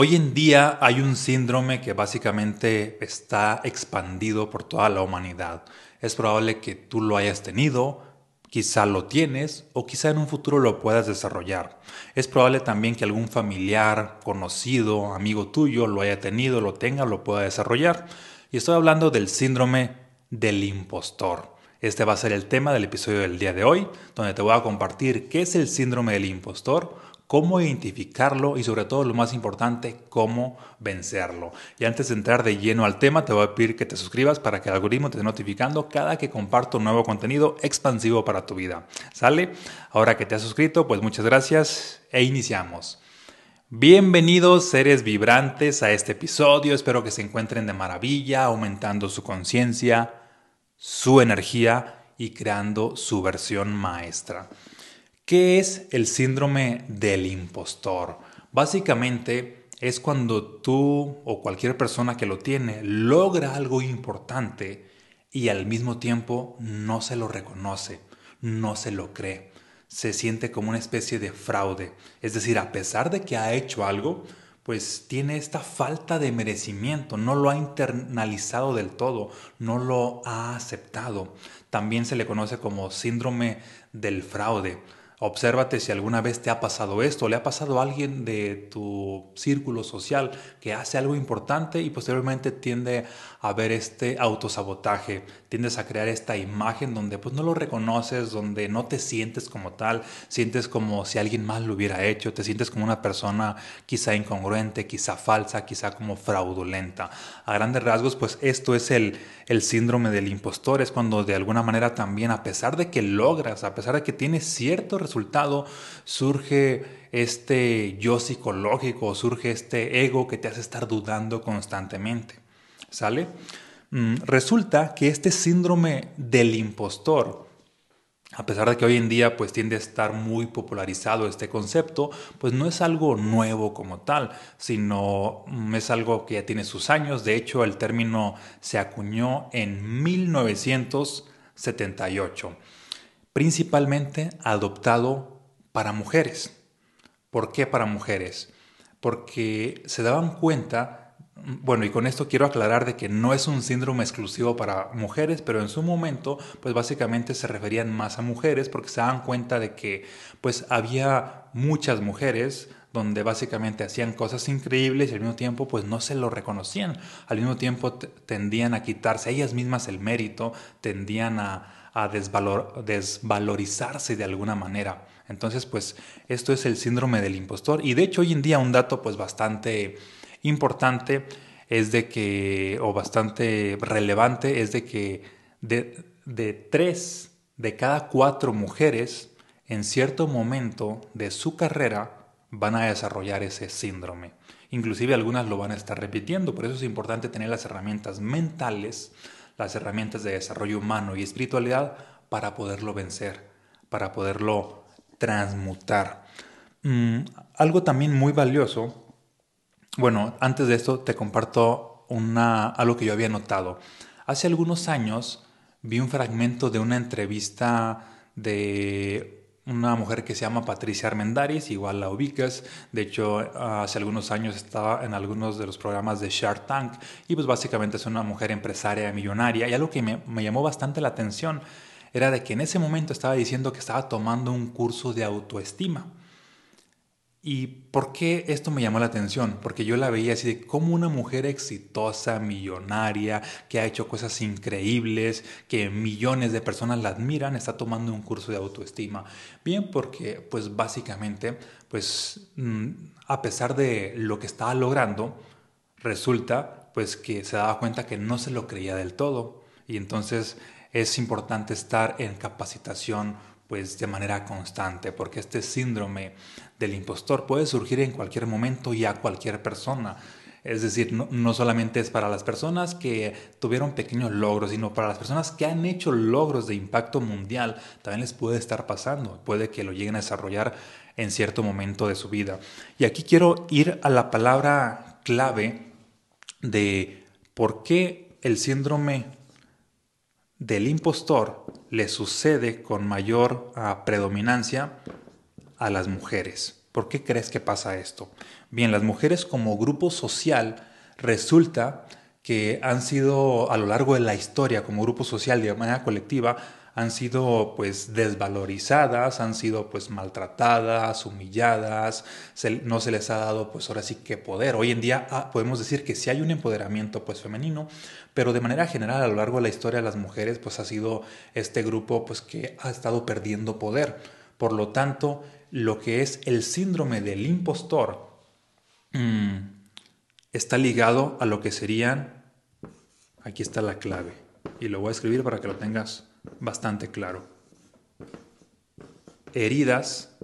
Hoy en día hay un síndrome que básicamente está expandido por toda la humanidad. Es probable que tú lo hayas tenido, quizá lo tienes o quizá en un futuro lo puedas desarrollar. Es probable también que algún familiar, conocido, amigo tuyo lo haya tenido, lo tenga, lo pueda desarrollar. Y estoy hablando del síndrome del impostor. Este va a ser el tema del episodio del día de hoy, donde te voy a compartir qué es el síndrome del impostor, cómo identificarlo y sobre todo lo más importante, cómo vencerlo. Y antes de entrar de lleno al tema, te voy a pedir que te suscribas para que el algoritmo te esté notificando cada que comparto nuevo contenido expansivo para tu vida. ¿Sale? Ahora que te has suscrito, pues muchas gracias e iniciamos. Bienvenidos seres vibrantes a este episodio, espero que se encuentren de maravilla, aumentando su conciencia, su energía y creando su versión maestra. ¿Qué es el síndrome del impostor? Básicamente es cuando tú o cualquier persona que lo tiene logra algo importante y al mismo tiempo no se lo reconoce, no se lo cree. Se siente como una especie de fraude. Es decir, a pesar de que ha hecho algo, pues tiene esta falta de merecimiento, no lo ha internalizado del todo, no lo ha aceptado. También se le conoce como síndrome del fraude Obsérvate si alguna vez te ha pasado esto, le ha pasado a alguien de tu círculo social que hace algo importante y posteriormente tiende a ver este autosabotaje, tiendes a crear esta imagen donde pues no lo reconoces, donde no te sientes como tal, sientes como si alguien más lo hubiera hecho, te sientes como una persona quizá incongruente, quizá falsa, quizá como fraudulenta. A grandes rasgos pues esto es el, el síndrome del impostor, es cuando de alguna manera también a pesar de que logras, a pesar de que tienes cierto resultado, surge este yo psicológico, surge este ego que te hace estar dudando constantemente. ¿Sale? Mm, resulta que este síndrome del impostor, a pesar de que hoy en día pues tiende a estar muy popularizado este concepto, pues no es algo nuevo como tal, sino mm, es algo que ya tiene sus años. De hecho, el término se acuñó en 1978 principalmente adoptado para mujeres. ¿Por qué para mujeres? Porque se daban cuenta, bueno, y con esto quiero aclarar de que no es un síndrome exclusivo para mujeres, pero en su momento, pues básicamente se referían más a mujeres porque se daban cuenta de que pues había muchas mujeres donde básicamente hacían cosas increíbles y al mismo tiempo pues no se lo reconocían, al mismo tiempo tendían a quitarse ellas mismas el mérito, tendían a, a desvalorizarse de alguna manera. Entonces, pues esto es el síndrome del impostor. Y de hecho, hoy en día un dato pues bastante importante es de que, o bastante relevante, es de que de, de tres de cada cuatro mujeres en cierto momento de su carrera van a desarrollar ese síndrome. Inclusive algunas lo van a estar repitiendo, por eso es importante tener las herramientas mentales las herramientas de desarrollo humano y espiritualidad para poderlo vencer, para poderlo transmutar. Mm, algo también muy valioso, bueno, antes de esto te comparto una, algo que yo había notado. Hace algunos años vi un fragmento de una entrevista de una mujer que se llama Patricia Armendaris, igual la ubicas, de hecho hace algunos años estaba en algunos de los programas de Shark Tank y pues básicamente es una mujer empresaria millonaria y algo que me, me llamó bastante la atención era de que en ese momento estaba diciendo que estaba tomando un curso de autoestima. ¿Y por qué esto me llamó la atención? Porque yo la veía así de como una mujer exitosa, millonaria, que ha hecho cosas increíbles, que millones de personas la admiran, está tomando un curso de autoestima. Bien, porque pues básicamente, pues mm, a pesar de lo que estaba logrando, resulta pues que se daba cuenta que no se lo creía del todo. Y entonces es importante estar en capacitación pues de manera constante, porque este síndrome del impostor puede surgir en cualquier momento y a cualquier persona. Es decir, no, solamente es para las personas que tuvieron pequeños logros, sino para las personas que han hecho logros de impacto mundial, también les puede estar pasando, puede que lo lleguen a desarrollar en cierto momento de su vida. Y aquí quiero ir a la palabra clave de por qué el síndrome del impostor le sucede con mayor ah, predominancia a las mujeres. ¿Por qué crees que pasa esto? Bien, las mujeres como grupo social resulta que han sido a lo largo de la historia como grupo social de manera colectiva han sido pues desvalorizadas, han sido pues maltratadas, humilladas, no se les ha dado pues ahora sí que poder. Hoy en día ah, podemos decir que sí hay un empoderamiento pues femenino, pero de manera general a lo largo de la historia las mujeres pues ha sido este grupo pues que ha estado perdiendo poder. Por lo tanto, lo que es el síndrome del impostor mm, está ligado a lo que serían, aquí está la clave, y lo voy a escribir para que lo tengas bastante claro. Heridas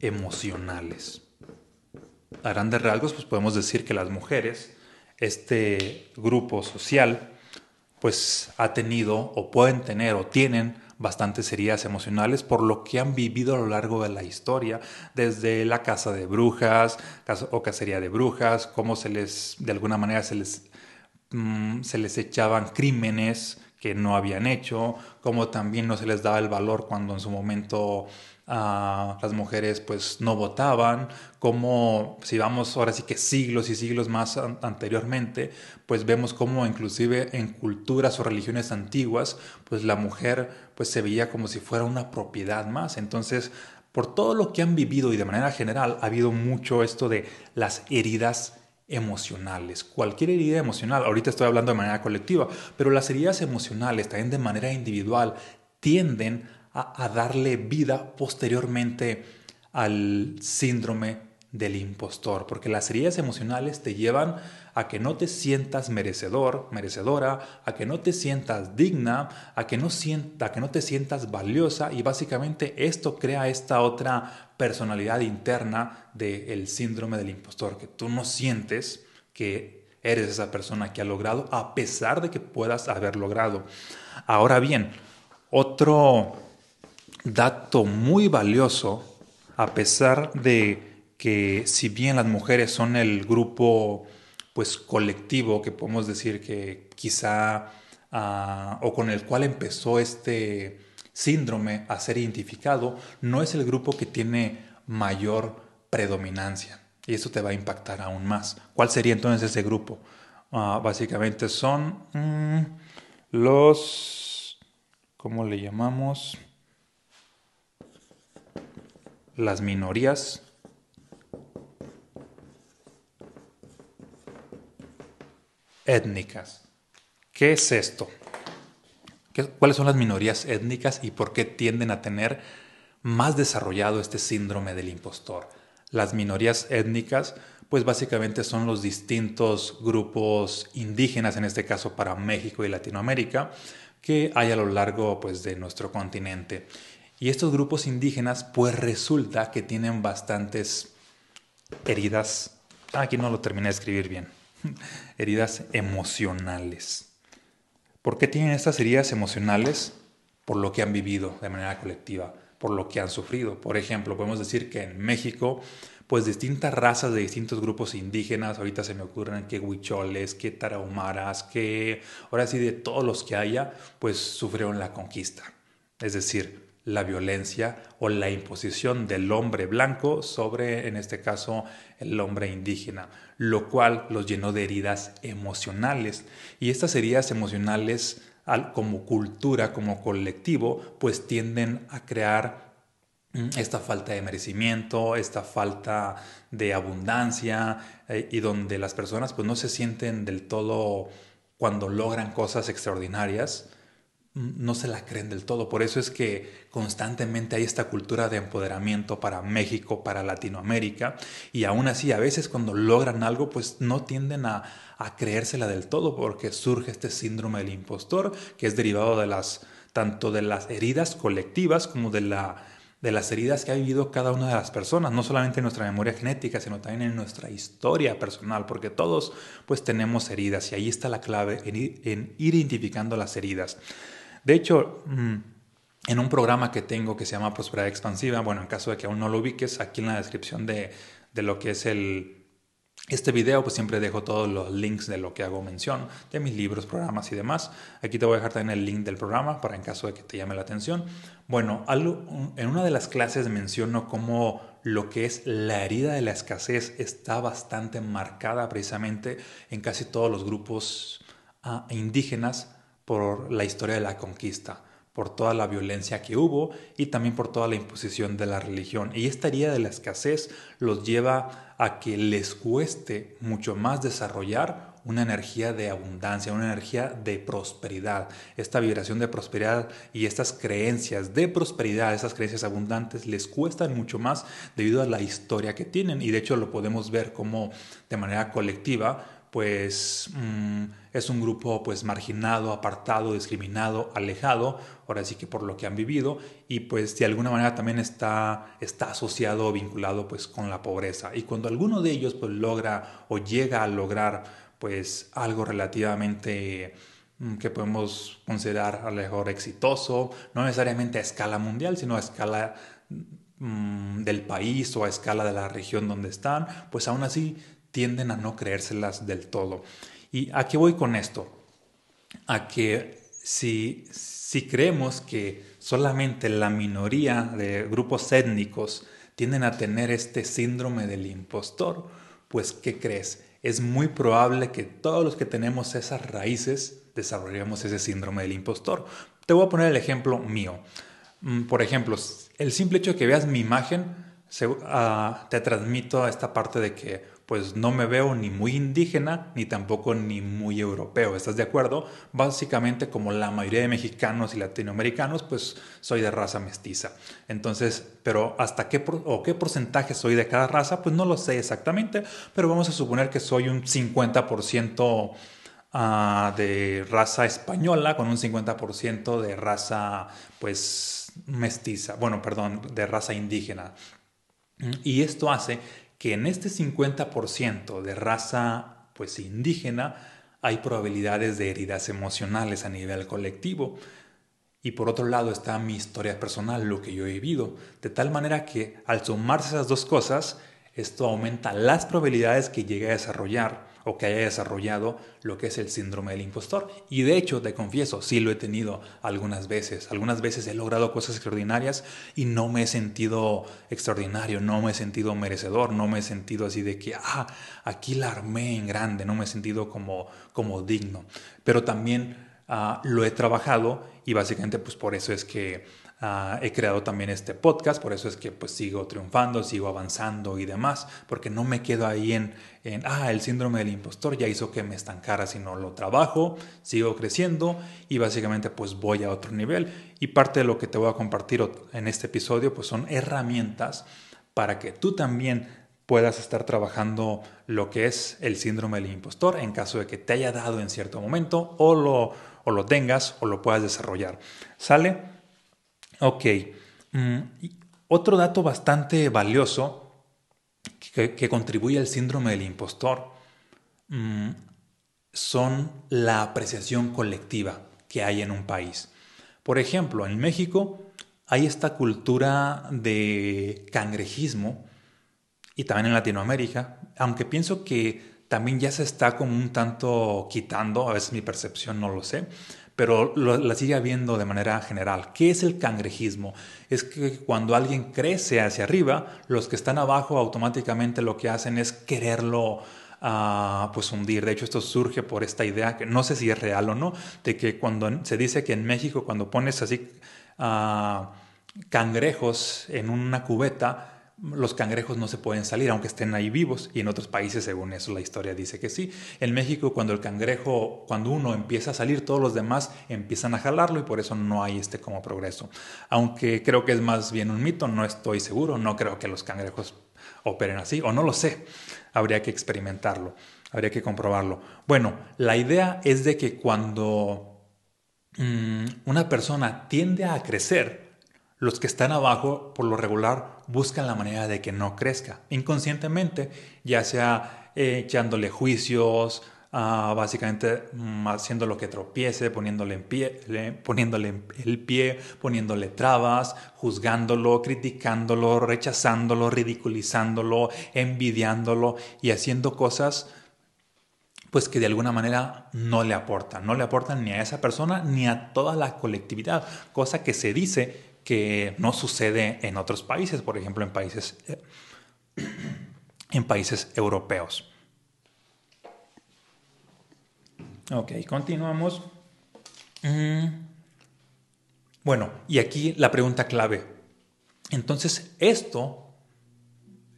emocionales. A grandes rasgos, pues podemos decir que las mujeres, este grupo social, pues ha tenido o pueden tener o tienen bastantes heridas emocionales por lo que han vivido a lo largo de la historia, desde la casa de brujas o cacería de brujas, cómo se les, de alguna manera se les, mm, se les echaban crímenes que no habían hecho, como también no se les daba el valor cuando en su momento ah, las mujeres pues no votaban, como si vamos ahora sí que siglos y siglos más anteriormente, pues vemos como inclusive en culturas o religiones antiguas, pues la mujer pues se veía como si fuera una propiedad más. Entonces, por todo lo que han vivido y de manera general ha habido mucho esto de las heridas emocionales. Cualquier herida emocional, ahorita estoy hablando de manera colectiva, pero las heridas emocionales también de manera individual tienden a, darle vida posteriormente al síndrome del impostor, porque las heridas emocionales te llevan a que no te sientas merecedor, merecedora, a que no te sientas digna, a que no, sienta, que no te sientas valiosa y básicamente esto crea esta otra personalidad interna del síndrome del impostor, que tú no sientes que eres esa persona que ha logrado a pesar de que puedas haber logrado. Ahora bien, otro dato muy valioso, a pesar de que si bien las mujeres son el grupo pues colectivo que podemos decir que quizá ah, o con el cual empezó este síndrome a ser identificado, no es el grupo que tiene mayor predominancia. Y eso te va a impactar aún más. ¿Cuál sería entonces ese grupo? Ah, básicamente son mm, los, ¿cómo le llamamos? Las minorías étnicas. ¿Qué es esto? ¿Cuáles son las minorías étnicas y por qué tienden a tener más desarrollado este síndrome del impostor? Las minorías étnicas, pues básicamente son los distintos grupos indígenas, en este caso para México y Latinoamérica, que hay a lo largo pues, de nuestro continente. Y estos grupos indígenas, pues resulta que tienen bastantes heridas. Ah, aquí no lo terminé de escribir bien. heridas emocionales. ¿Por qué tienen estas heridas emocionales? Por lo que han vivido de manera colectiva, por lo que han sufrido. Por ejemplo, podemos decir que en México, pues distintas razas de distintos grupos indígenas, ahorita se me ocurren que huicholes, que tarahumaras, que ahora sí de todos los que haya, pues sufrieron la conquista. Es decir, la violencia o la imposición del hombre blanco sobre, en este caso, el hombre indígena, lo cual los llenó de heridas emocionales. Y estas heridas emocionales, como cultura, como colectivo, pues tienden a crear mm, esta falta de merecimiento, esta falta de abundancia eh, y donde las personas pues no se sienten del todo cuando logran cosas extraordinarias, no se la creen del todo. Por eso es que constantemente hay esta cultura de empoderamiento para México, para Latinoamérica, y aún así a veces cuando logran algo, pues no tienden a, creérsela del todo, porque surge este síndrome del impostor, que es derivado de las, tanto de las heridas colectivas como de, la, de las heridas que ha vivido cada una de las personas, no solamente en nuestra memoria genética, sino también en nuestra historia personal, porque todos pues tenemos heridas y ahí está la clave en en ir identificando las heridas. De hecho, mm, en un programa que tengo que se llama Prosperidad Expansiva, bueno, en caso de que aún no lo ubiques, aquí en la descripción de, lo que es el, Este video pues siempre dejo todos los links de lo que hago mención, de mis libros, programas y demás. Aquí te voy a dejar también el link del programa para en caso de que te llame la atención. Bueno, en una de las clases menciono cómo lo que es la herida de la escasez está bastante marcada precisamente en casi todos los grupos ah, indígenas por la historia de la conquista por toda la violencia que hubo y también por toda la imposición de la religión. Y esta herida de la escasez los lleva a que les cueste mucho más desarrollar una energía de abundancia, una energía de prosperidad. Esta vibración de prosperidad y estas creencias de prosperidad, estas creencias abundantes, les cuestan mucho más debido a la historia que tienen. Y de hecho lo podemos ver como de manera colectiva pues mm, es un grupo pues marginado, apartado, discriminado, alejado, ahora sí que por lo que han vivido y pues de alguna manera también está, está asociado o vinculado pues con la pobreza. Y cuando alguno de ellos pues logra o llega a lograr pues algo relativamente mm, que podemos considerar a lo mejor exitoso, no necesariamente a escala mundial, sino a escala mm, del país o a escala de la región donde están, pues aún así tienden a no creérselas del todo. ¿Y a qué voy con esto? A que si, si creemos que solamente la minoría de grupos étnicos tienden a tener este síndrome del impostor, pues ¿qué crees? Es muy probable que todos los que tenemos esas raíces desarrollemos ese síndrome del impostor. Te voy a poner el ejemplo mío. Mm, por ejemplo, el simple hecho de que veas mi imagen, ah, te transmito esta parte de que pues no me veo ni muy indígena ni tampoco ni muy europeo, ¿estás de acuerdo? Básicamente como la mayoría de mexicanos y latinoamericanos, pues soy de raza mestiza. Entonces, pero hasta qué o qué porcentaje soy de cada raza, pues no lo sé exactamente, pero vamos a suponer que soy un 50% ah, de raza española con un 50% de raza pues mestiza, bueno, perdón, de raza indígena. Y esto hace que en este 50% de raza pues indígena hay probabilidades de heridas emocionales a nivel colectivo. Y por otro lado está mi historia personal, lo que yo he vivido, de tal manera que al sumarse esas dos cosas, esto aumenta las probabilidades que llegue a desarrollar o que haya desarrollado lo que es el síndrome del impostor. Y de hecho, te confieso, sí lo he tenido algunas veces. Algunas veces he logrado cosas extraordinarias y no me he sentido extraordinario, no me he sentido merecedor, no me he sentido así de que, ah, aquí la armé en grande, no me he sentido como, como digno. Pero también ah, lo he trabajado y básicamente pues por eso es que Ah, he creado también este podcast, por eso es que pues sigo triunfando, sigo avanzando y demás, porque no me quedo ahí en, en, ah, el síndrome del impostor ya hizo que me estancara, sino lo trabajo, sigo creciendo y básicamente pues voy a otro nivel. Y parte de lo que te voy a compartir en este episodio pues son herramientas para que tú también puedas estar trabajando lo que es el síndrome del impostor en caso de que te haya dado en cierto momento o lo, o lo tengas o lo puedas desarrollar. ¿Sale? Ok. Mm, otro dato bastante valioso que, contribuye al síndrome del impostor mm, son la apreciación colectiva que hay en un país. Por ejemplo, en México hay esta cultura de cangrejismo y también en Latinoamérica, aunque pienso que también ya se está como un tanto quitando, a veces mi percepción no lo sé, pero la sigue habiendo de manera general. ¿Qué es el cangrejismo? Es que cuando alguien crece hacia arriba, los que están abajo automáticamente lo que hacen es quererlo uh, pues hundir. De hecho, esto surge por esta idea, que no sé si es real o no, de que cuando se dice que en México cuando pones así uh, cangrejos en una cubeta, los cangrejos no se pueden salir aunque estén ahí vivos y en otros países según eso la historia dice que sí. En México cuando el cangrejo, cuando uno empieza a salir todos los demás empiezan a jalarlo y por eso no hay este como progreso. Aunque creo que es más bien un mito, no estoy seguro, no creo que los cangrejos operen así o no lo sé. Habría que experimentarlo, habría que comprobarlo. Bueno, la idea es de que cuando mm, una persona tiende a crecer, los que están abajo, por lo regular, buscan la manera de que no crezca, inconscientemente, ya sea eh, echándole juicios, ah, básicamente mm, haciendo lo que tropiece, poniéndole, en pie, poniéndole el pie, poniéndole trabas, juzgándolo, criticándolo, rechazándolo, ridiculizándolo, envidiándolo y haciendo cosas pues que de alguna manera no le aportan, no le aportan ni a esa persona ni a toda la colectividad, cosa que se dice que no sucede en otros países, por ejemplo en países, en países europeos. Ok, continuamos. Mm. Bueno, y aquí la pregunta clave. Entonces, esto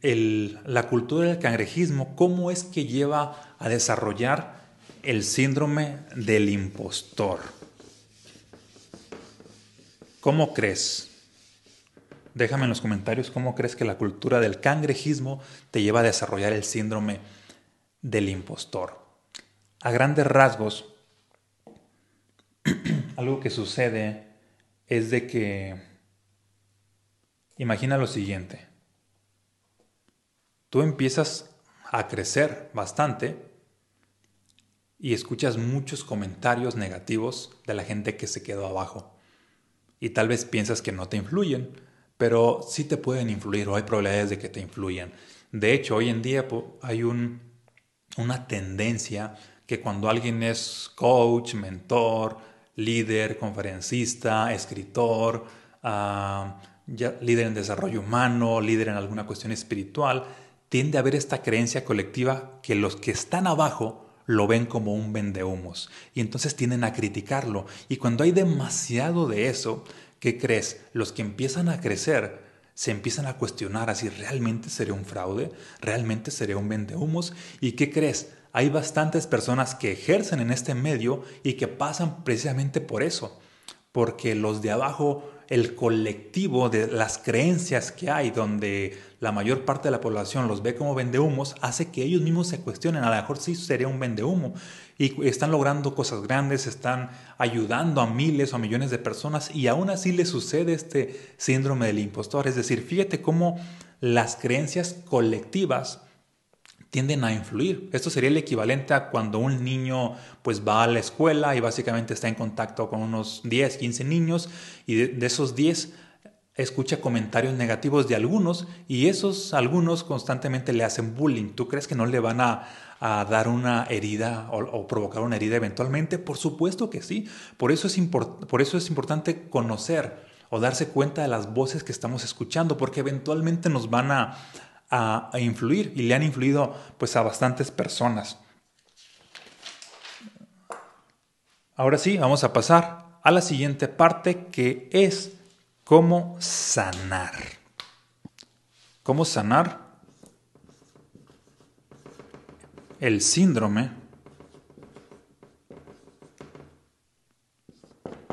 la cultura del cangrejismo, cómo es que lleva a desarrollar el síndrome del impostor. ¿Cómo crees? Déjame en los comentarios cómo crees que la cultura del cangrejismo te lleva a desarrollar el síndrome del impostor. A grandes rasgos, algo que sucede es de que, imagina lo siguiente, tú empiezas a crecer bastante y escuchas muchos comentarios negativos de la gente que se quedó abajo. Y tal vez piensas que no te influyen, pero sí te pueden influir o hay probabilidades de que te influyan. De hecho, hoy en día hay un, una tendencia que cuando alguien es coach, mentor, líder, conferencista, escritor, ah, líder en desarrollo humano, líder en alguna cuestión espiritual, tiende a haber esta creencia colectiva que los que están abajo lo ven como un vendehumos y entonces tienden a criticarlo. Y cuando hay demasiado de eso, ¿qué crees? Los que empiezan a crecer se empiezan a cuestionar así, ¿realmente seré un fraude? ¿Realmente seré un vendehumos? ¿Y qué crees? Hay bastantes personas que ejercen en este medio y que pasan precisamente por eso, porque los de abajo el colectivo de las creencias que hay, donde la mayor parte de la población los ve como vendehumos, hace que ellos mismos se cuestionen, a lo mejor sí sería un vendehumo, y están logrando cosas grandes, están ayudando a miles o a millones de personas, y aún así les sucede este síndrome del impostor. Es decir, fíjate cómo las creencias colectivas tienden a influir. Esto sería el equivalente a cuando un niño pues va a la escuela y básicamente está en contacto con unos 10, 15 niños y de, esos 10 escucha comentarios negativos de algunos y esos algunos constantemente le hacen bullying. ¿Tú crees que no le van a, dar una herida o, provocar una herida eventualmente? Por supuesto que sí. Por eso, es por eso es importante conocer o darse cuenta de las voces que estamos escuchando porque eventualmente nos van a, a, influir y le han influido pues a bastantes personas. Ahora sí, vamos a pasar a la siguiente parte que es cómo sanar. ¿Cómo sanar el síndrome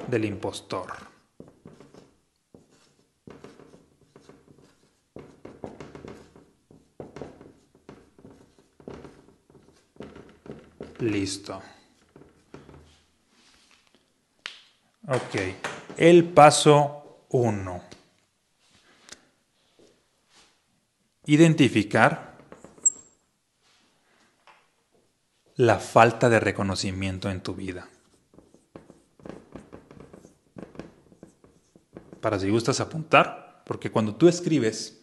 del impostor? Listo. Ok. El paso 1. Identificar la falta de reconocimiento en tu vida. Para si gustas apuntar, porque cuando tú escribes,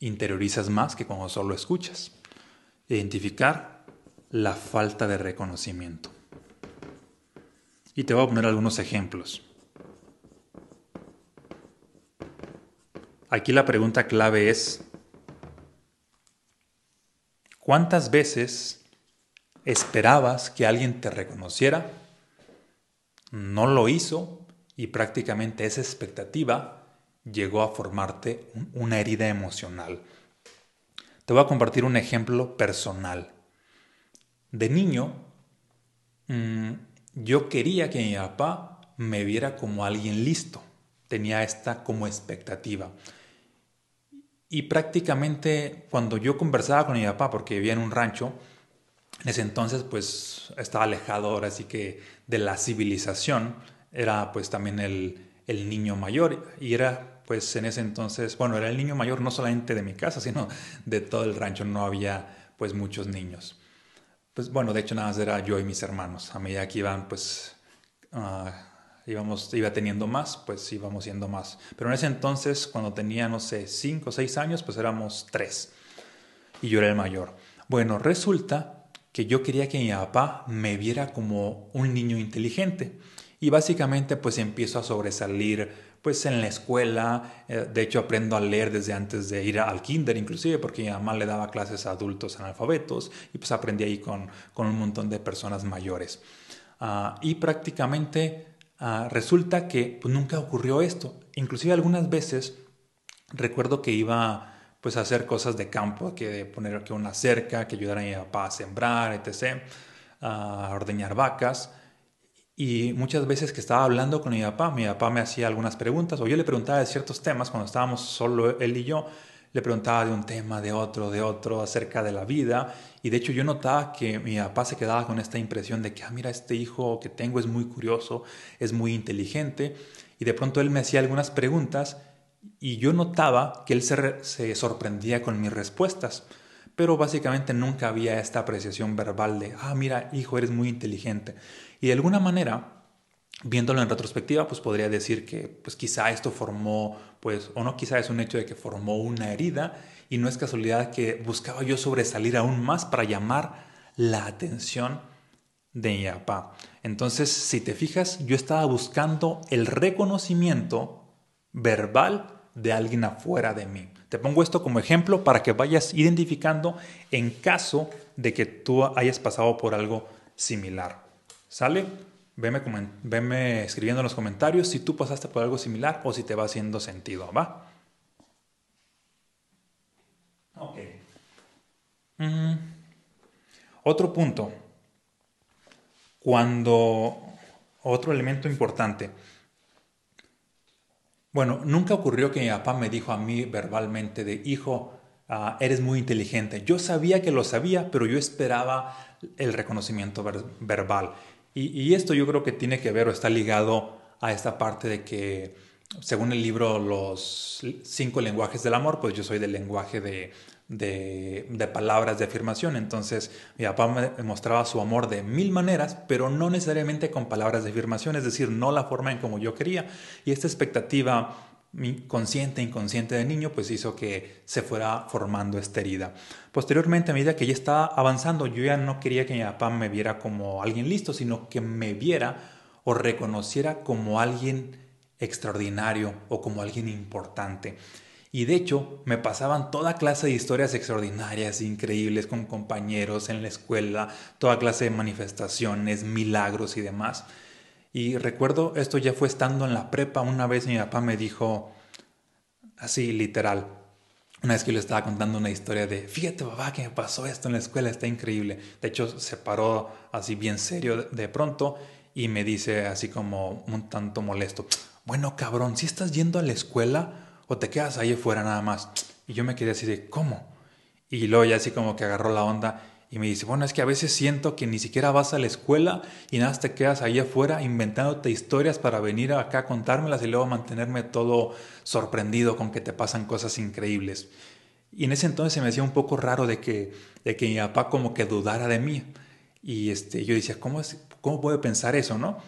interiorizas más que cuando solo escuchas. Identificar la falta de reconocimiento. Y te voy a poner algunos ejemplos. Aquí la pregunta clave es, ¿cuántas veces esperabas que alguien te reconociera? No lo hizo y prácticamente esa expectativa llegó a formarte una herida emocional. Te voy a compartir un ejemplo personal. De niño, mm, yo quería que mi papá me viera como alguien listo. Tenía esta como expectativa. Y prácticamente cuando yo conversaba con mi papá, porque vivía en un rancho, en ese entonces pues estaba alejado ahora así que de la civilización, era pues también el, el niño mayor y era pues en ese entonces, bueno, era el niño mayor no solamente de mi casa, sino de todo el rancho, no había pues muchos niños. Pues bueno, de hecho nada más era yo y mis hermanos. A medida que iban, pues, uh, íbamos, iba teniendo más, pues íbamos siendo más. Pero en ese entonces, cuando tenía, no sé, cinco o seis años, pues éramos tres. Y yo era el mayor. Bueno, resulta que yo quería que mi papá me viera como un niño inteligente. Y básicamente, pues empiezo a sobresalir pues en la escuela, eh, de hecho aprendo a leer desde antes de ir al kinder inclusive, porque mi mamá le daba clases a adultos analfabetos y pues aprendí ahí con, con un montón de personas mayores. Ah, y prácticamente ah, resulta que pues, nunca ocurrió esto. Inclusive algunas veces recuerdo que iba pues a hacer cosas de campo, que poner aquí una cerca, que ayudar a mi papá a sembrar, etc., a ordeñar vacas. Y muchas veces que estaba hablando con mi papá, mi papá me hacía algunas preguntas o yo le preguntaba de ciertos temas cuando estábamos solo él y yo. Le preguntaba de un tema, de otro, de otro, acerca de la vida. Y de hecho yo notaba que mi papá se quedaba con esta impresión de que, ah, mira, este hijo que tengo es muy curioso, es muy inteligente. Y de pronto él me hacía algunas preguntas y yo notaba que él se, se sorprendía con mis respuestas pero básicamente nunca había esta apreciación verbal de, ah, mira, hijo, eres muy inteligente. Y de alguna manera, viéndolo en retrospectiva, pues podría decir que pues quizá esto formó, pues, o no quizá es un hecho de que formó una herida y no es casualidad que buscaba yo sobresalir aún más para llamar la atención de mi papá. Entonces, si te fijas, yo estaba buscando el reconocimiento verbal de alguien afuera de mí. Te pongo esto como ejemplo para que vayas identificando en caso de que tú hayas pasado por algo similar. ¿Sale? Veme, escribiendo en los comentarios si tú pasaste por algo similar o si te va haciendo sentido, ¿va? Ok. Mm. Otro punto. Cuando... Otro elemento importante bueno, nunca ocurrió que mi papá me dijo a mí verbalmente de, hijo, ah, eres muy inteligente. Yo sabía que lo sabía, pero yo esperaba el reconocimiento verbal. Y, esto yo creo que tiene que ver o está ligado a esta parte de que, según el libro Los cinco lenguajes del amor, pues yo soy del lenguaje de, de, palabras de afirmación. Entonces mi papá me mostraba su amor de mil maneras, pero no necesariamente con palabras de afirmación, es decir, no la forma en como yo quería. Y esta expectativa consciente e inconsciente de niño pues hizo que se fuera formando esta herida. Posteriormente, a medida que ya estaba avanzando, yo ya no quería que mi papá me viera como alguien listo, sino que me viera o reconociera como alguien extraordinario o como alguien importante. Y de hecho, me pasaban toda clase de historias extraordinarias, increíbles, con compañeros en la escuela, toda clase de manifestaciones, milagros y demás. Y recuerdo, esto ya fue estando en la prepa, una vez mi papá me dijo, así literal, una vez que le estaba contando una historia de, fíjate papá que me pasó esto en la escuela, está increíble. De hecho, se paró así bien serio de pronto y me dice así como un tanto molesto, bueno cabrón, si estás yendo a la escuela, o te quedas ahí afuera nada más. Y yo me quedé así de, ¿cómo? Y luego ya así como que agarró la onda y me dice, bueno, es que a veces siento que ni siquiera vas a la escuela y nada, te quedas ahí afuera inventándote historias para venir acá a contármelas y luego mantenerme todo sorprendido con que te pasan cosas increíbles. Y en ese entonces se me hacía un poco raro de que, de que mi papá como que dudara de mí. Y este, yo decía, ¿cómo, es, ¿cómo puede pensar eso, no?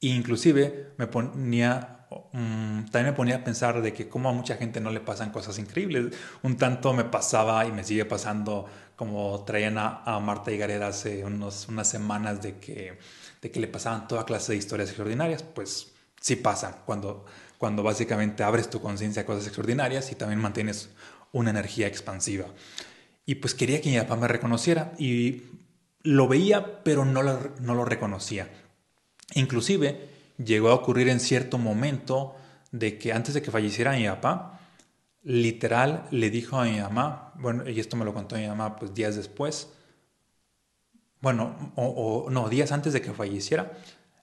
E inclusive me ponía Mm, también me ponía a pensar de que como a mucha gente no le pasan cosas increíbles. Un tanto me pasaba y me sigue pasando como traían a, Marta Gareda hace unos, unas semanas de que, de que le pasaban toda clase de historias extraordinarias. Pues sí pasan cuando, cuando básicamente abres tu conciencia a cosas extraordinarias y también mantienes una energía expansiva. Y pues quería que mi papá me reconociera y lo veía pero no lo, no lo reconocía. Inclusive llegó a ocurrir en cierto momento de que antes de que falleciera mi papá, literal le dijo a mi mamá, bueno, y esto me lo contó mi mamá pues días después, bueno, o, no, días antes de que falleciera,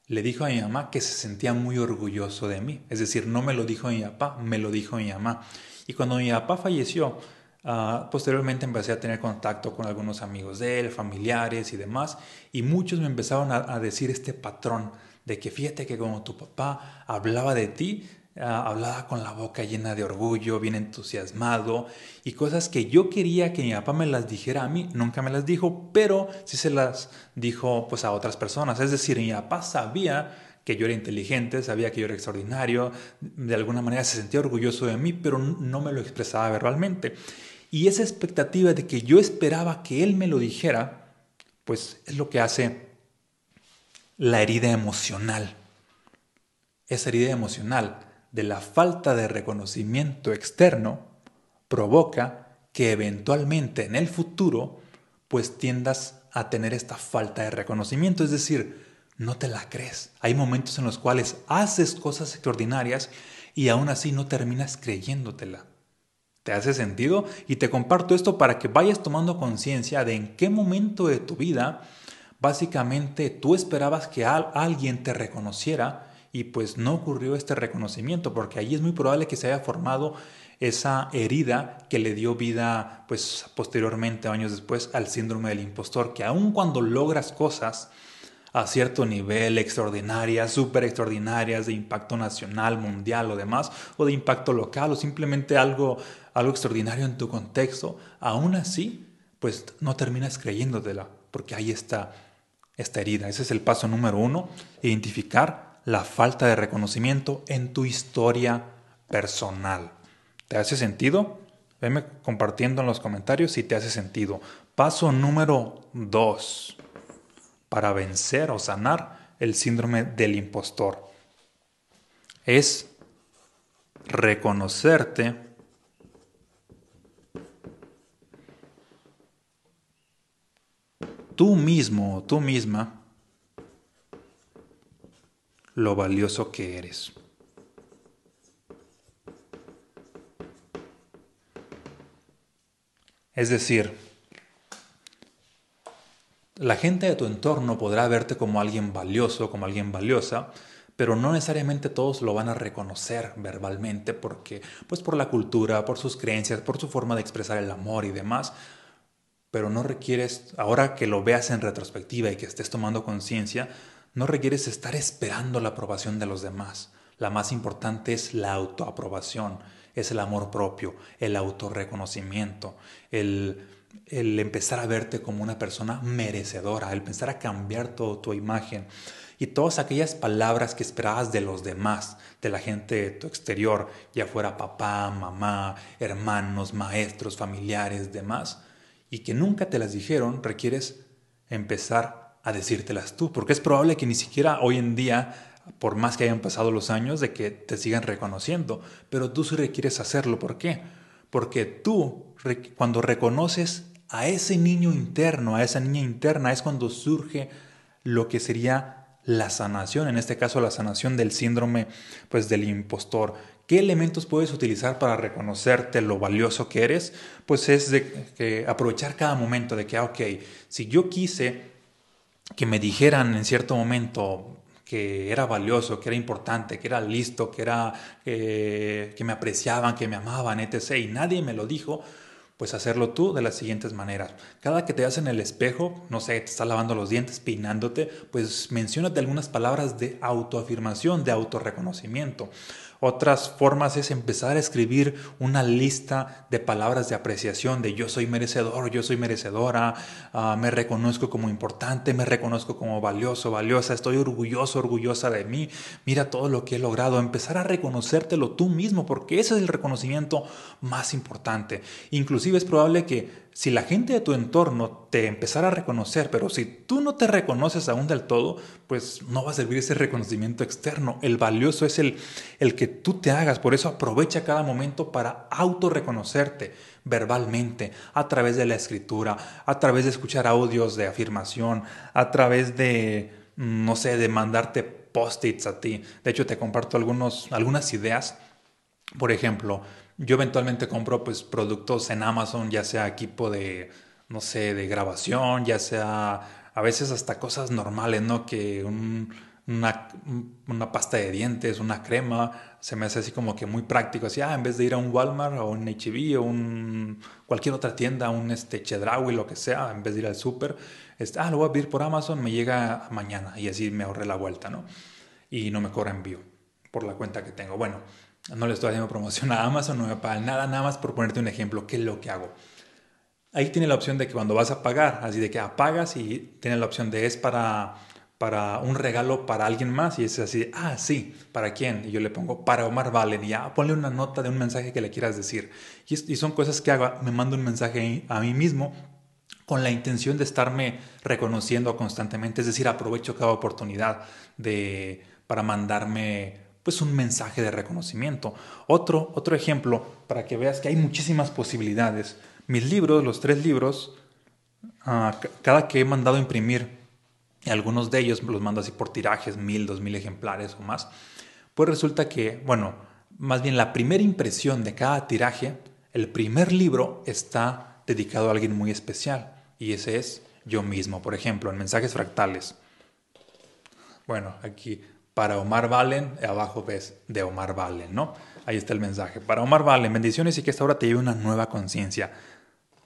le dijo a mi mamá que se sentía muy orgulloso de mí. Es decir, no me lo dijo mi papá, me lo dijo mi mamá. Y cuando mi papá falleció, ah, posteriormente empecé a tener contacto con algunos amigos de él, familiares y demás, y muchos me empezaron a decir este patrón de que fíjate que como tu papá hablaba de ti, ah, hablaba con la boca llena de orgullo, bien entusiasmado y cosas que yo quería que mi papá me las dijera a mí, nunca me las dijo, pero sí se las dijo pues a otras personas. Es decir, mi papá sabía que yo era inteligente, sabía que yo era extraordinario, de alguna manera se sentía orgulloso de mí, pero no me lo expresaba verbalmente. Y esa expectativa de que yo esperaba que él me lo dijera, pues es lo que hace la herida emocional. Esa herida emocional de la falta de reconocimiento externo provoca que eventualmente en el futuro pues tiendas a tener esta falta de reconocimiento, es decir, no te la crees. Hay momentos en los cuales haces cosas extraordinarias y aún así no terminas creyéndotela. ¿Te hace sentido? Y te comparto esto para que vayas tomando conciencia de en qué momento de tu vida básicamente tú esperabas que alguien te reconociera y pues no ocurrió este reconocimiento porque allí es muy probable que se haya formado esa herida que le dio vida pues posteriormente años después al síndrome del impostor que aun cuando logras cosas a cierto nivel, extraordinarias, súper extraordinarias, de impacto nacional, mundial o demás, o de impacto local, o simplemente algo, algo extraordinario en tu contexto, aún así, pues no terminas creyéndotela, porque ahí está esta herida. Ese es el paso número uno, identificar la falta de reconocimiento en tu historia personal. ¿Te hace sentido? Venme compartiendo en los comentarios si te hace sentido. Paso número dos para vencer o sanar el síndrome del impostor. Es reconocerte tú mismo o tú misma lo valioso que eres. Es decir, la gente de tu entorno podrá verte como alguien valioso, como alguien valiosa, pero no necesariamente todos lo van a reconocer verbalmente porque pues por la cultura, por sus creencias, por su forma de expresar el amor y demás, pero no requieres ahora que lo veas en retrospectiva y que estés tomando conciencia, no requieres estar esperando la aprobación de los demás. La más importante es la autoaprobación, es el amor propio, el autorreconocimiento, el el empezar a verte como una persona merecedora, el pensar a cambiar toda tu imagen y todas aquellas palabras que esperabas de los demás, de la gente de tu exterior, ya fuera papá, mamá, hermanos, maestros, familiares, demás, y que nunca te las dijeron, requieres empezar a decírtelas tú, porque es probable que ni siquiera hoy en día, por más que hayan pasado los años, de que te sigan reconociendo, pero tú sí requieres hacerlo. ¿Por qué? Porque tú, cuando reconoces a ese niño interno, a esa niña interna, es cuando surge lo que sería la sanación, en este caso la sanación del síndrome pues del impostor. ¿Qué elementos puedes utilizar para reconocerte lo valioso que eres? Pues es de aprovechar cada momento de que, ah, ok, si yo quise que me dijeran en cierto momento que era valioso, que era importante, que era listo, que, era, eh, que me apreciaban, que me amaban, etc. Y nadie me lo dijo, pues hacerlo tú de las siguientes maneras. Cada que te veas en el espejo, no sé, te estás lavando los dientes, peinándote, pues mencionate algunas palabras de autoafirmación, de autorreconocimiento. Otras formas es empezar a escribir una lista de palabras de apreciación, de yo soy merecedor, yo soy merecedora, ah, me reconozco como importante, me reconozco como valioso, valiosa, estoy orgulloso, orgullosa de mí, mira todo lo que he logrado, empezar a reconocértelo tú mismo, porque ese es el reconocimiento más importante. Inclusive es probable que si la gente de tu entorno te empezara a reconocer, pero si tú no te reconoces aún del todo, pues no va a servir ese reconocimiento externo. El valioso es el, el que tú te hagas. Por eso aprovecha cada momento para autorreconocerte verbalmente, a través de la escritura, a través de escuchar audios de afirmación, a través de, no sé, de mandarte post-its a ti. De hecho, te comparto algunos, algunas ideas. Por ejemplo, yo eventualmente compro pues productos en Amazon, ya sea equipo de, no sé, de grabación, ya sea a veces hasta cosas normales, ¿no? Que una, una, pasta de dientes, una crema, se me hace así como que muy práctico, así, ah, en vez de ir a un Walmart o un H&B o un, cualquier otra tienda, un este, Chedraui, lo que sea, en vez de ir al súper, ah, lo voy a pedir por Amazon, me llega mañana y así me ahorré la vuelta, ¿no? Y no me cobra envío por la cuenta que tengo. Bueno, no le estoy haciendo promoción a Amazon, no me pagan nada, nada más por ponerte un ejemplo, ¿qué es lo que hago? Ahí tiene la opción de que cuando vas a pagar, así de que apagas y tiene la opción de es para, para un regalo para alguien más y es así, ah, sí, ¿para quién? Y yo le pongo para Omar Valen y ya ponle una nota de un mensaje que le quieras decir. Y, y son cosas que hago, me mando un mensaje a mí mismo con la intención de estarme reconociendo constantemente, es decir, aprovecho cada oportunidad de, para mandarme pues un mensaje de reconocimiento. Otro, otro ejemplo para que veas que hay muchísimas posibilidades. Mis libros, los tres libros, ah, cada que he mandado a imprimir, algunos de ellos los mando así por tirajes, mil, dos mil ejemplares o más, pues resulta que, bueno, más bien la primera impresión de cada tiraje, el primer libro está dedicado a alguien muy especial y ese es yo mismo, por ejemplo, en mensajes fractales. Bueno, aquí para Omar Valen, abajo ves de Omar Valen, ¿no? Ahí está el mensaje. Para Omar Valen, bendiciones y que esta hora te lleve una nueva conciencia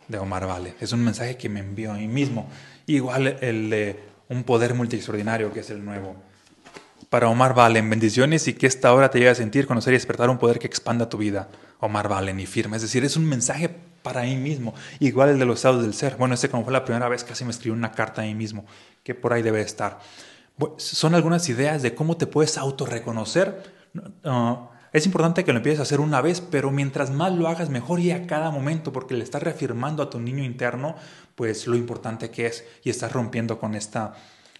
de Omar Valen. Es un mensaje que me envío a mí mismo. Igual el de un poder multi-extraordinario, que es el nuevo. Para Omar Valen, bendiciones y que esta hora te lleve a sentir, conocer y despertar un poder que expanda tu vida. Omar Valen y firme. Es decir, es un mensaje para mí mismo. Igual el de los estados del ser. Bueno, este como fue la primera vez, casi me escribió una carta a mí mismo, que por ahí debe estar son algunas ideas de cómo te puedes autorreconocer. es importante que lo empieces a hacer una vez, pero mientras más lo hagas mejor y a cada momento, porque le estás reafirmando a tu niño interno, pues lo importante que es y estás rompiendo con esta,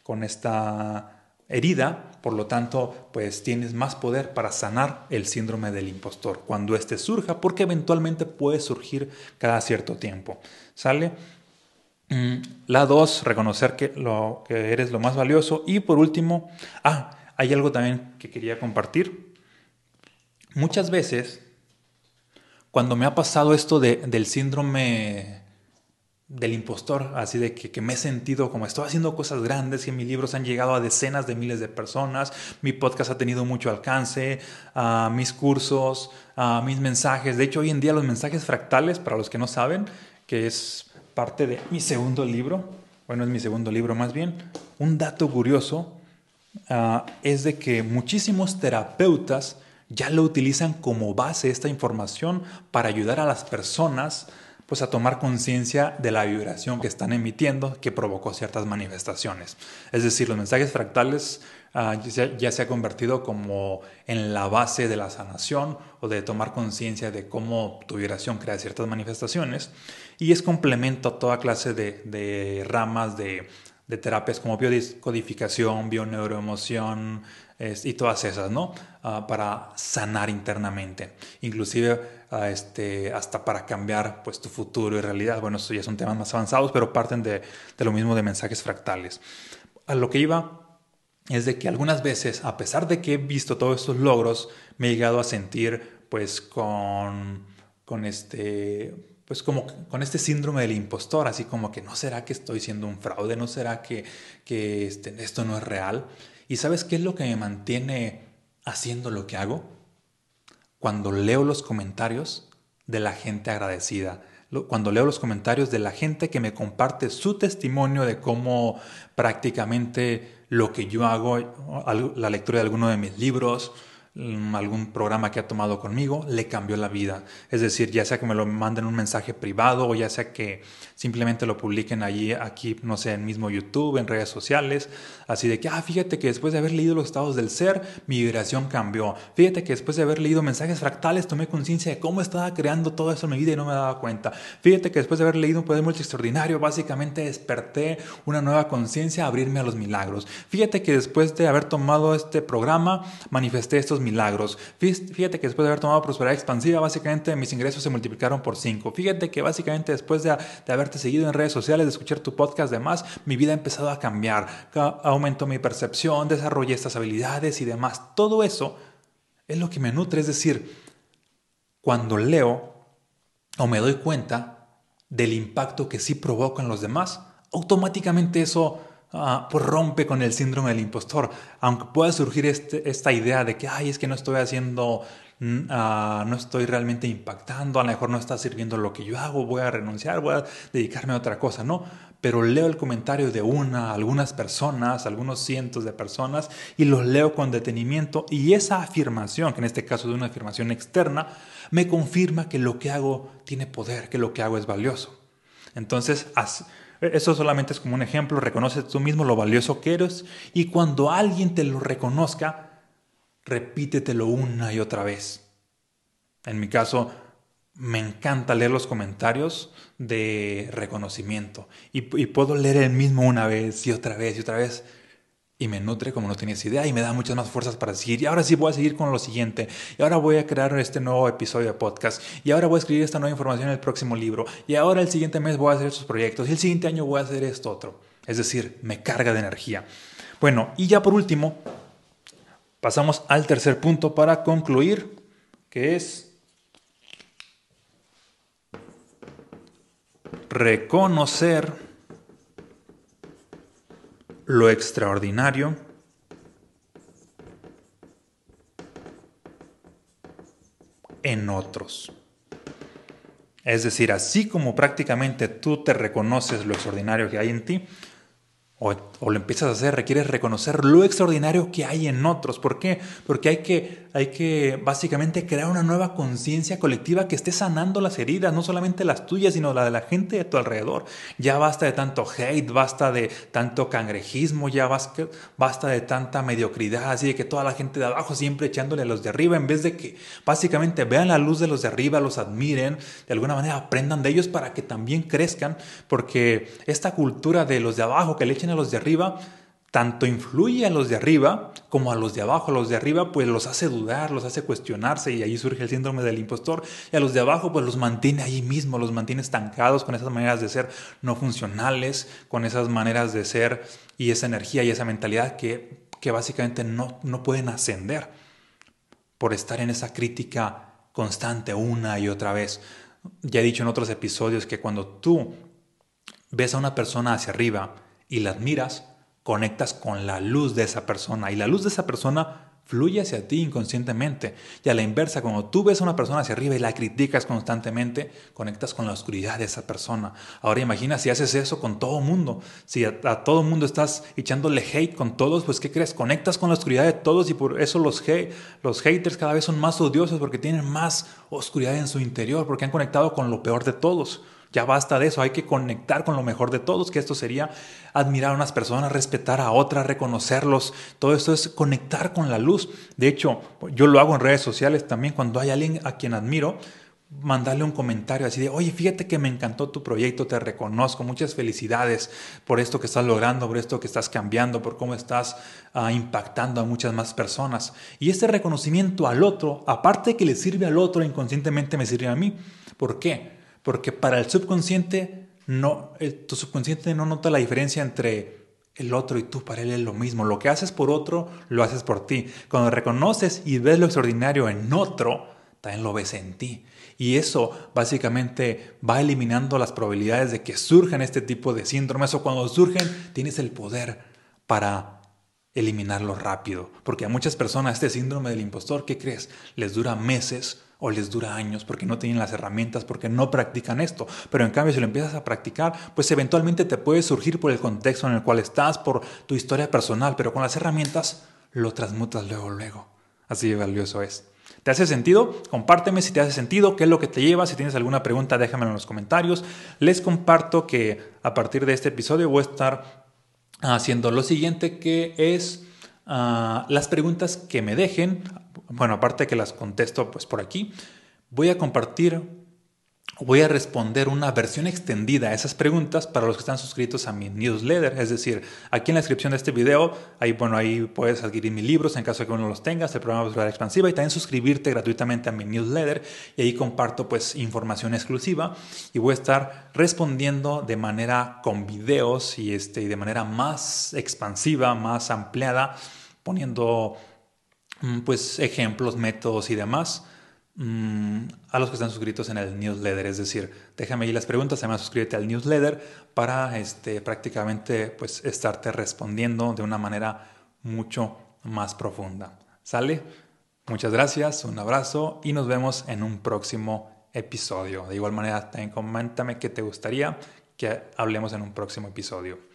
con esta herida, por lo tanto, pues tienes más poder para sanar el síndrome del impostor cuando éste surja, porque eventualmente puede surgir cada cierto tiempo. ¿Sale? Mm, la dos, reconocer que, lo, que eres lo más valioso. Y por último, ah, hay algo también que quería compartir. Muchas veces, cuando me ha pasado esto del síndrome del impostor, así de que, me he sentido como estoy haciendo cosas grandes, que mis libros han llegado a decenas de miles de personas, mi podcast ha tenido mucho alcance, a mis cursos, a mis mensajes. De hecho, hoy en día los mensajes fractales, para los que no saben, que es parte de mi segundo libro, bueno, es mi segundo libro más bien, un dato curioso ah, es de que muchísimos terapeutas ya lo utilizan como base esta información para ayudar a las personas pues a tomar conciencia de la vibración que están emitiendo que provocó ciertas manifestaciones. Es decir, los mensajes fractales Ah, ya, se ha convertido como en la base de la sanación o de tomar conciencia de cómo tu vibración crea ciertas manifestaciones y es complemento a toda clase de, ramas de, terapias como biodescodificación, bioneuroemoción y todas esas, ¿no? Ah, para sanar internamente, inclusive este, hasta para cambiar pues, tu futuro y realidad. Bueno, eso ya son temas más avanzados, pero parten de, de lo mismo de mensajes fractales. A lo que iba es de que algunas veces, a pesar de que he visto todos estos logros, me he llegado a sentir pues con, con este pues como con este síndrome del impostor, así como que no será que estoy siendo un fraude, no será que, que este, esto no es real. ¿Y sabes qué es lo que me mantiene haciendo lo que hago? Cuando leo los comentarios de la gente agradecida, cuando leo los comentarios de la gente que me comparte su testimonio de cómo prácticamente lo que yo hago, la lectura de alguno de mis libros, algún programa que ha tomado conmigo, le cambió la vida. Es decir, ya sea que me lo manden un mensaje privado o ya sea que simplemente lo publiquen allí, aquí, no sé, en mismo YouTube, en redes sociales, así de que, ah, fíjate que después de haber leído los estados del ser, mi vibración cambió. Fíjate que después de haber leído mensajes fractales, tomé conciencia de cómo estaba creando todo eso en mi vida y no me daba cuenta. Fíjate que después de haber leído un poder muy extraordinario, básicamente desperté una nueva conciencia a abrirme a los milagros. Fíjate que después de haber tomado este programa, manifesté estos milagros. Fíjate que después de haber tomado prosperidad expansiva, básicamente mis ingresos se multiplicaron por 5. Fíjate que básicamente después de, haberte seguido en redes sociales, de escuchar tu podcast, demás, mi vida ha empezado a cambiar. Aumentó mi percepción, desarrollé estas habilidades y demás. Todo eso es lo que me nutre. Es decir, cuando leo o me doy cuenta del impacto que sí provoca en los demás, automáticamente eso Ah, pues rompe con el síndrome del impostor. Aunque pueda surgir este, esta idea de que, ay, es que no estoy haciendo ah, no estoy realmente impactando, a lo mejor no está sirviendo lo que yo hago, voy a renunciar, voy a dedicarme a otra cosa, no. Pero leo el comentario de una, algunas personas, algunos cientos de personas, y los leo con detenimiento, y esa afirmación, que en este caso es una afirmación externa, me confirma que lo que hago tiene poder, que lo que hago es valioso. Entonces, eso solamente es como un ejemplo, reconoce tú mismo lo valioso que eres y cuando alguien te lo reconozca, repítetelo una y otra vez. En mi caso, me encanta leer los comentarios de reconocimiento y, y puedo leer el mismo una vez y otra vez y otra vez y me nutre como no tenías idea y me da muchas más fuerzas para seguir. Y ahora sí voy a seguir con lo siguiente. Y ahora voy a crear este nuevo episodio de podcast. Y ahora voy a escribir esta nueva información en el próximo libro. Y ahora el siguiente mes voy a hacer estos proyectos. Y el siguiente año voy a hacer esto otro. Es decir, me carga de energía. Bueno, y ya por último, pasamos al tercer punto para concluir, que es reconocer lo extraordinario en otros. Es decir, así como prácticamente tú te reconoces lo extraordinario que hay en ti, o, lo empiezas a hacer, requieres reconocer lo extraordinario que hay en otros. ¿Por qué? Porque hay que, hay que básicamente crear una nueva conciencia colectiva que esté sanando las heridas, no solamente las tuyas, sino la de la gente de tu alrededor. Ya basta de tanto hate, basta de tanto cangrejismo, ya basta de tanta mediocridad, así de que toda la gente de abajo siempre echándole a los de arriba, en vez de que básicamente vean la luz de los de arriba, los admiren, de alguna manera aprendan de ellos para que también crezcan, porque esta cultura de los de abajo que le echen a los de arriba, tanto influye a los de arriba como a los de abajo. A los de arriba pues los hace dudar, los hace cuestionarse y ahí surge el síndrome del impostor. Y a los de abajo pues los mantiene ahí mismo, los mantiene estancados con esas maneras de ser no funcionales, con esas maneras de ser y esa energía y esa mentalidad que, que básicamente no, no pueden ascender por estar en esa crítica constante una y otra vez. Ya he dicho en otros episodios que cuando tú ves a una persona hacia arriba, y la admiras, conectas con la luz de esa persona y la luz de esa persona fluye hacia ti inconscientemente. Y a la inversa, cuando tú ves a una persona hacia arriba y la criticas constantemente, conectas con la oscuridad de esa persona. Ahora imagina si haces eso con todo mundo. Si a, todo mundo estás echándole hate con todos, pues ¿qué crees? Conectas con la oscuridad de todos y por eso los, los haters cada vez son más odiosos porque tienen más oscuridad en su interior, porque han conectado con lo peor de todos. Ya basta de eso, hay que conectar con lo mejor de todos, que esto sería admirar a unas personas, respetar a otras, reconocerlos. Todo esto es conectar con la luz. De hecho, yo lo hago en redes sociales también cuando hay alguien a quien admiro, mandarle un comentario así de, oye, fíjate que me encantó tu proyecto, te reconozco, muchas felicidades por esto que estás logrando, por esto que estás cambiando, por cómo estás ah, impactando a muchas más personas. Y este reconocimiento al otro, aparte que le sirve al otro, inconscientemente me sirve a mí. ¿Por qué? Porque para el subconsciente, no, tu subconsciente no nota la diferencia entre el otro y tú, para él es lo mismo. Lo que haces por otro, lo haces por ti. Cuando reconoces y ves lo extraordinario en otro, también lo ves en ti. Y eso básicamente va eliminando las probabilidades de que surjan este tipo de síndromes o cuando surgen tienes el poder para eliminarlo rápido. Porque a muchas personas este síndrome del impostor, ¿qué crees? Les dura meses o les dura años porque no tienen las herramientas, porque no practican esto. Pero en cambio, si lo empiezas a practicar, pues eventualmente te puede surgir por el contexto en el cual estás, por tu historia personal, pero con las herramientas lo transmutas luego, luego. Así de valioso es. ¿Te hace sentido? Compárteme si te hace sentido, qué es lo que te lleva. Si tienes alguna pregunta, déjamelo en los comentarios. Les comparto que a partir de este episodio voy a estar haciendo lo siguiente, que es ah, las preguntas que me dejen bueno, aparte que las contesto pues por aquí, voy a compartir, voy a responder una versión extendida a esas preguntas para los que están suscritos a mi newsletter. Es decir, aquí en la descripción de este video, ahí, bueno, ahí puedes adquirir mis libros en caso de que uno los tengas, el programa Visual Expansiva y también suscribirte gratuitamente a mi newsletter. Y ahí comparto pues información exclusiva y voy a estar respondiendo de manera con videos y, este, y de manera más expansiva, más ampliada, poniendo Mm, pues ejemplos, métodos y demás mm, a los que están suscritos en el newsletter. Es decir, déjame ahí las preguntas, además suscríbete al newsletter para este, prácticamente pues, estarte respondiendo de una manera mucho más profunda. ¿Sale? Muchas gracias, un abrazo y nos vemos en un próximo episodio. De igual manera, también coméntame qué te gustaría que hablemos en un próximo episodio.